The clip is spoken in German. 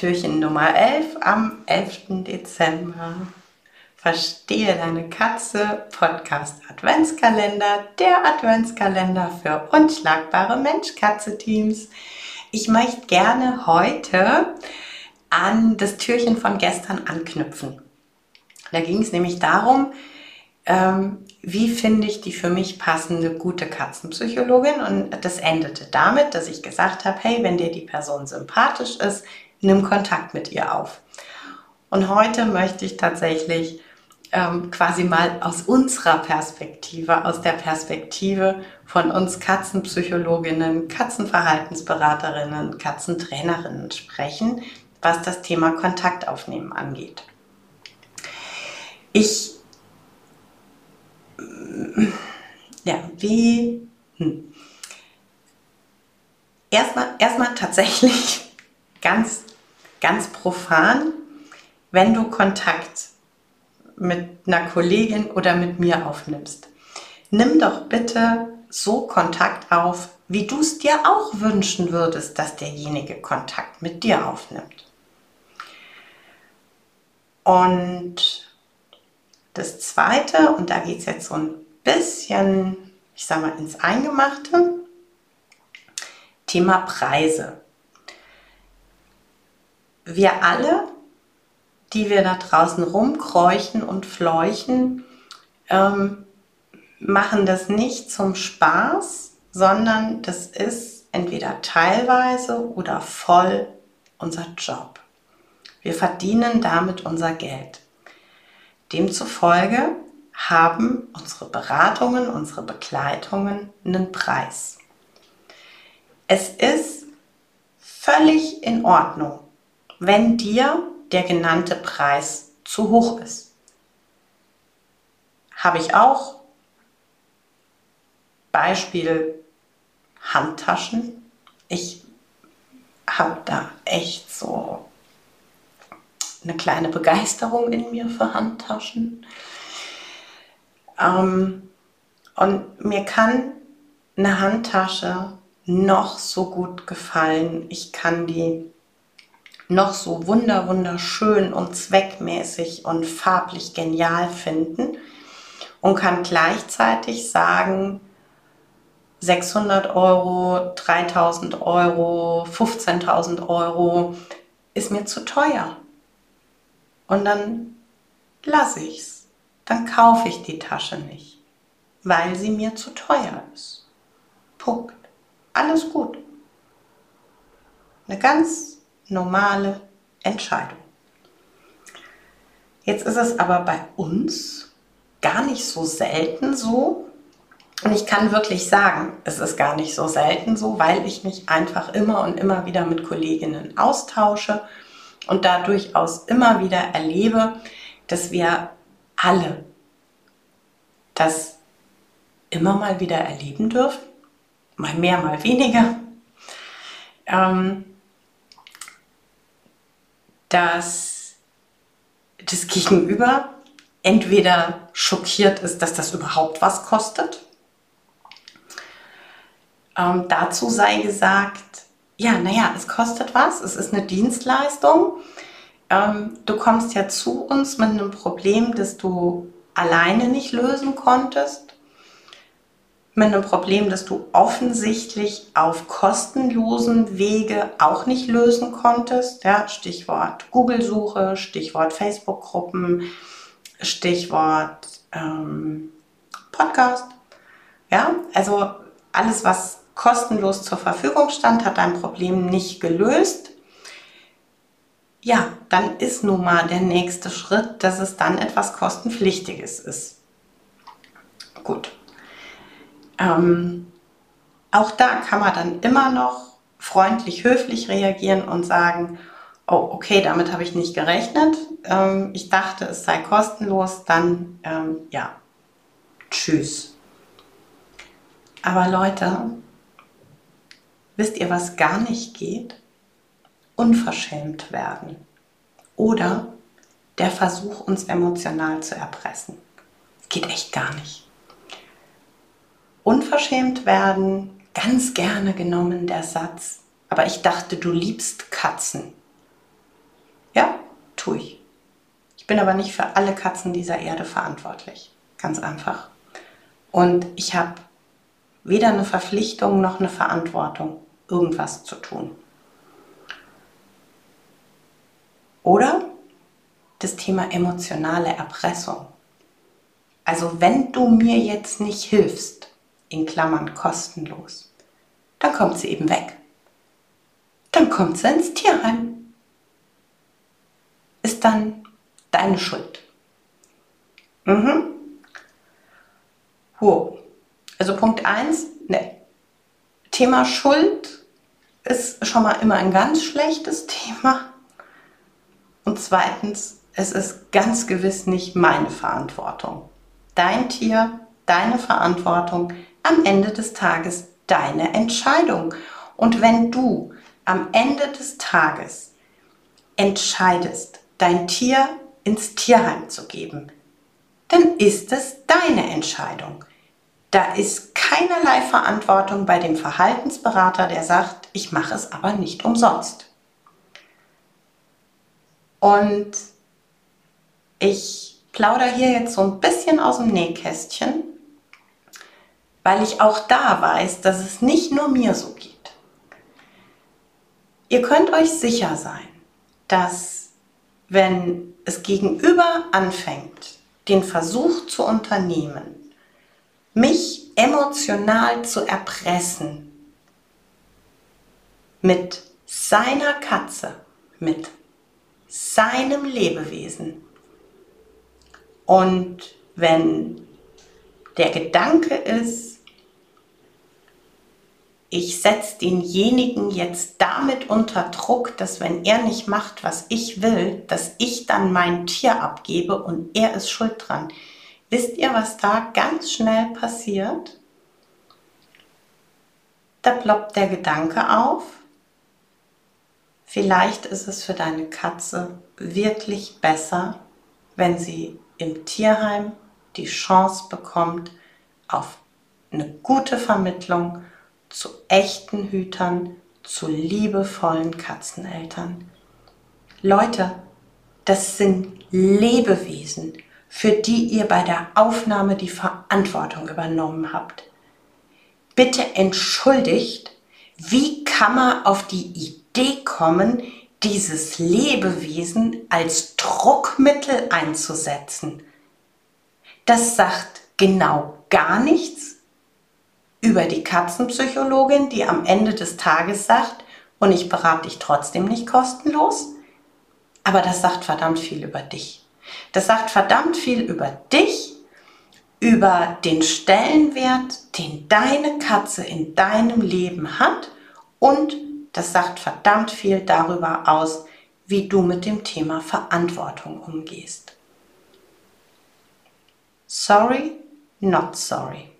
Türchen Nummer 11 am 11. Dezember. Verstehe deine Katze Podcast Adventskalender, der Adventskalender für unschlagbare Mensch-Katze-Teams. Ich möchte gerne heute an das Türchen von gestern anknüpfen. Da ging es nämlich darum, ähm, wie finde ich die für mich passende gute Katzenpsychologin? Und das endete damit, dass ich gesagt habe, hey, wenn dir die Person sympathisch ist, nimm Kontakt mit ihr auf. Und heute möchte ich tatsächlich ähm, quasi mal aus unserer Perspektive, aus der Perspektive von uns Katzenpsychologinnen, Katzenverhaltensberaterinnen, Katzentrainerinnen sprechen, was das Thema Kontaktaufnehmen angeht. Ich ja, wie. Hm. Erstmal, erstmal tatsächlich ganz, ganz profan, wenn du Kontakt mit einer Kollegin oder mit mir aufnimmst, nimm doch bitte so Kontakt auf, wie du es dir auch wünschen würdest, dass derjenige Kontakt mit dir aufnimmt. Und das Zweite, und da geht es jetzt so ein bisschen, ich sag mal, ins Eingemachte, Thema Preise. Wir alle, die wir da draußen rumkräuchen und fleuchen, ähm, machen das nicht zum Spaß, sondern das ist entweder teilweise oder voll unser Job. Wir verdienen damit unser Geld. Demzufolge haben unsere Beratungen, unsere Begleitungen einen Preis. Es ist völlig in Ordnung, wenn dir der genannte Preis zu hoch ist. Habe ich auch. Beispiel Handtaschen. Ich habe da echt so eine kleine Begeisterung in mir für Handtaschen. Ähm, und mir kann eine Handtasche noch so gut gefallen. Ich kann die noch so wunder wunderschön und zweckmäßig und farblich genial finden und kann gleichzeitig sagen, 600 Euro, 3000 Euro, 15.000 Euro ist mir zu teuer. Und dann lasse ich's. Dann kaufe ich die Tasche nicht, weil sie mir zu teuer ist. Punkt. Alles gut. Eine ganz normale Entscheidung. Jetzt ist es aber bei uns gar nicht so selten so, und ich kann wirklich sagen, es ist gar nicht so selten so, weil ich mich einfach immer und immer wieder mit Kolleginnen austausche und da durchaus immer wieder erlebe, dass wir alle das immer mal wieder erleben dürfen, mal mehr, mal weniger, ähm, dass das Gegenüber entweder schockiert ist, dass das überhaupt was kostet. Ähm, dazu sei gesagt, ja, naja, es kostet was, es ist eine Dienstleistung. Ähm, du kommst ja zu uns mit einem Problem, das du alleine nicht lösen konntest, mit einem Problem, das du offensichtlich auf kostenlosen Wege auch nicht lösen konntest. Ja, Stichwort Google-Suche, Stichwort Facebook-Gruppen, Stichwort ähm, Podcast. Ja, also alles, was kostenlos zur Verfügung stand, hat dein Problem nicht gelöst, ja, dann ist nun mal der nächste Schritt, dass es dann etwas kostenpflichtiges ist. Gut. Ähm, auch da kann man dann immer noch freundlich, höflich reagieren und sagen, oh, okay, damit habe ich nicht gerechnet. Ähm, ich dachte, es sei kostenlos, dann ähm, ja, tschüss. Aber Leute, Wisst ihr, was gar nicht geht? Unverschämt werden. Oder der Versuch, uns emotional zu erpressen. Geht echt gar nicht. Unverschämt werden, ganz gerne genommen der Satz, aber ich dachte, du liebst Katzen. tue ich. Ich bin aber nicht für alle Katzen dieser Erde verantwortlich. Ganz einfach. Und ich habe weder eine Verpflichtung noch eine Verantwortung, irgendwas zu tun. Oder das Thema emotionale Erpressung. Also wenn du mir jetzt nicht hilfst, in Klammern kostenlos, dann kommt sie eben weg. Dann kommt sie ins Tierheim. Ist dann deine Schuld. Mhm. Wow. Also Punkt 1, ne. Thema Schuld ist schon mal immer ein ganz schlechtes Thema. Und zweitens, es ist ganz gewiss nicht meine Verantwortung. Dein Tier, deine Verantwortung, am Ende des Tages deine Entscheidung. Und wenn du am Ende des Tages entscheidest, dein Tier ins Tierheim zu geben, dann ist es deine Entscheidung. Da ist keinerlei Verantwortung bei dem Verhaltensberater, der sagt, ich mache es aber nicht umsonst. Und ich plaudere hier jetzt so ein bisschen aus dem Nähkästchen, weil ich auch da weiß, dass es nicht nur mir so geht. Ihr könnt euch sicher sein, dass wenn es gegenüber anfängt, den Versuch zu unternehmen, mich emotional zu erpressen mit seiner Katze, mit seinem Lebewesen. Und wenn der Gedanke ist, ich setze denjenigen jetzt damit unter Druck, dass wenn er nicht macht, was ich will, dass ich dann mein Tier abgebe und er ist schuld dran. Wisst ihr, was da ganz schnell passiert? Da ploppt der Gedanke auf. Vielleicht ist es für deine Katze wirklich besser, wenn sie im Tierheim die Chance bekommt auf eine gute Vermittlung zu echten Hütern, zu liebevollen Katzeneltern. Leute, das sind Lebewesen, für die ihr bei der Aufnahme die Verantwortung übernommen habt. Bitte entschuldigt, wie kann man auf die Idee kommen, dieses Lebewesen als Druckmittel einzusetzen? Das sagt genau gar nichts über die Katzenpsychologin, die am Ende des Tages sagt, und ich berate dich trotzdem nicht kostenlos. Aber das sagt verdammt viel über dich. Das sagt verdammt viel über dich, über den Stellenwert, den deine Katze in deinem Leben hat und das sagt verdammt viel darüber aus, wie du mit dem Thema Verantwortung umgehst. Sorry, not sorry.